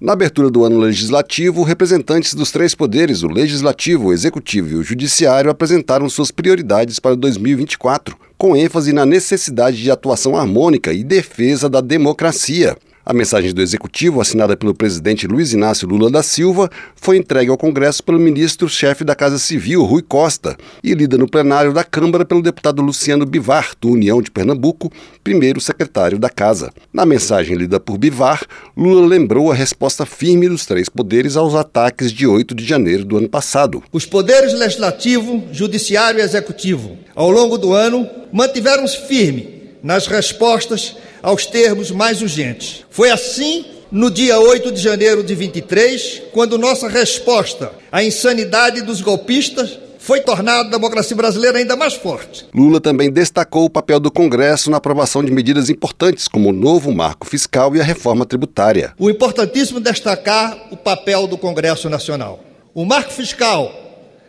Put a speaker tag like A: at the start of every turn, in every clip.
A: Na abertura do ano legislativo, representantes dos três poderes, o Legislativo, o Executivo e o Judiciário, apresentaram suas prioridades para 2024, com ênfase na necessidade de atuação harmônica e defesa da democracia. A mensagem do Executivo, assinada pelo presidente Luiz Inácio Lula da Silva, foi entregue ao Congresso pelo ministro-chefe da Casa Civil, Rui Costa, e lida no plenário da Câmara pelo deputado Luciano Bivar, do União de Pernambuco, primeiro secretário da Casa. Na mensagem lida por Bivar, Lula lembrou a resposta firme dos três poderes aos ataques de 8 de janeiro do ano passado.
B: Os poderes legislativo, judiciário e executivo, ao longo do ano, mantiveram-se firme nas respostas aos termos mais urgentes. Foi assim no dia 8 de janeiro de 23, quando nossa resposta à insanidade dos golpistas foi tornada a democracia brasileira ainda mais forte.
A: Lula também destacou o papel do Congresso na aprovação de medidas importantes, como o novo marco fiscal e a reforma tributária.
B: O importantíssimo destacar o papel do Congresso Nacional. O marco fiscal,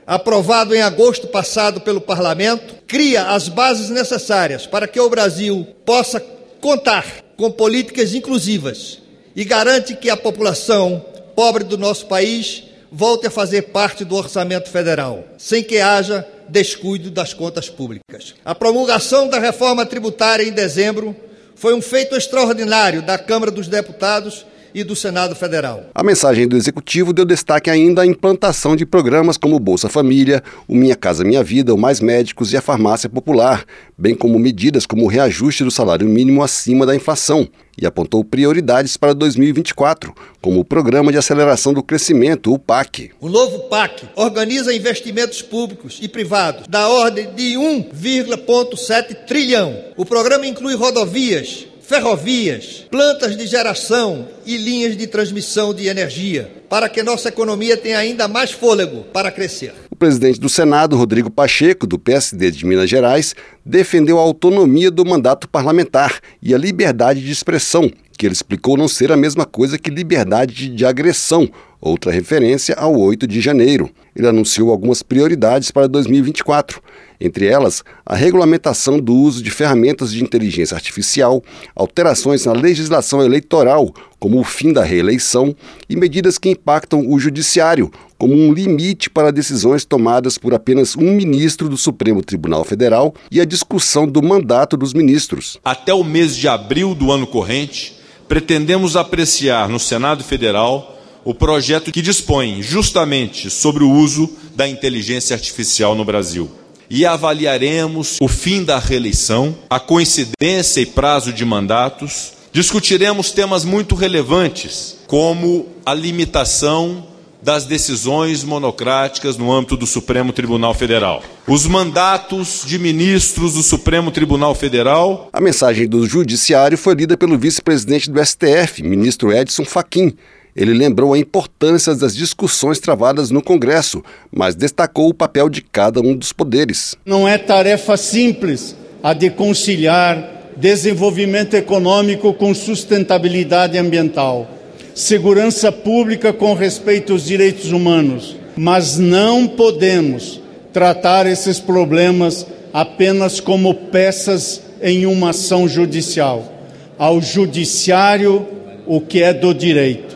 B: aprovado em agosto passado pelo Parlamento, cria as bases necessárias para que o Brasil possa contar com políticas inclusivas e garante que a população pobre do nosso país volte a fazer parte do orçamento federal, sem que haja descuido das contas públicas. A promulgação da reforma tributária em dezembro foi um feito extraordinário da Câmara dos Deputados e do Senado Federal.
A: A mensagem do Executivo deu destaque ainda à implantação de programas como Bolsa Família, o Minha Casa Minha Vida, o Mais Médicos e a Farmácia Popular, bem como medidas como o reajuste do salário mínimo acima da inflação, e apontou prioridades para 2024, como o Programa de Aceleração do Crescimento, o PAC.
B: O novo PAC organiza investimentos públicos e privados da ordem de 1,7 trilhão. O programa inclui rodovias, ferrovias, plantas de geração e linhas de transmissão de energia, para que nossa economia tenha ainda mais fôlego para crescer.
A: O presidente do Senado, Rodrigo Pacheco, do PSD de Minas Gerais, defendeu a autonomia do mandato parlamentar e a liberdade de expressão, que ele explicou não ser a mesma coisa que liberdade de agressão, outra referência ao 8 de janeiro. Ele anunciou algumas prioridades para 2024 entre elas a regulamentação do uso de ferramentas de inteligência artificial, alterações na legislação eleitoral, como o fim da reeleição, e medidas que impactam o judiciário, como um limite para decisões tomadas por apenas um ministro do Supremo Tribunal Federal e a discussão do mandato dos ministros.
C: Até o mês de abril do ano corrente, pretendemos apreciar no Senado Federal o projeto que dispõe justamente sobre o uso da inteligência artificial no Brasil e avaliaremos o fim da reeleição, a coincidência e prazo de mandatos. Discutiremos temas muito relevantes, como a limitação das decisões monocráticas no âmbito do Supremo Tribunal Federal. Os mandatos de ministros do Supremo Tribunal Federal.
A: A mensagem do Judiciário foi lida pelo vice-presidente do STF, ministro Edson Fachin ele lembrou a importância das discussões travadas no Congresso, mas destacou o papel de cada um dos poderes.
D: Não é tarefa simples a de conciliar desenvolvimento econômico com sustentabilidade ambiental, segurança pública com respeito aos direitos humanos, mas não podemos tratar esses problemas apenas como peças em uma ação judicial. Ao judiciário, o que é do direito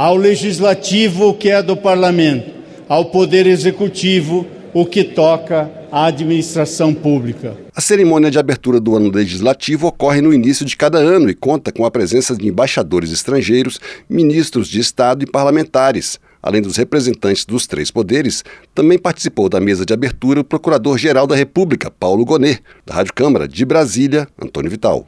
D: ao legislativo, o que é do parlamento, ao poder executivo, o que toca à administração pública.
A: A cerimônia de abertura do ano legislativo ocorre no início de cada ano e conta com a presença de embaixadores estrangeiros, ministros de Estado e parlamentares. Além dos representantes dos três poderes, também participou da mesa de abertura o Procurador-Geral da República, Paulo Gonet, da Rádio Câmara de Brasília, Antônio Vital.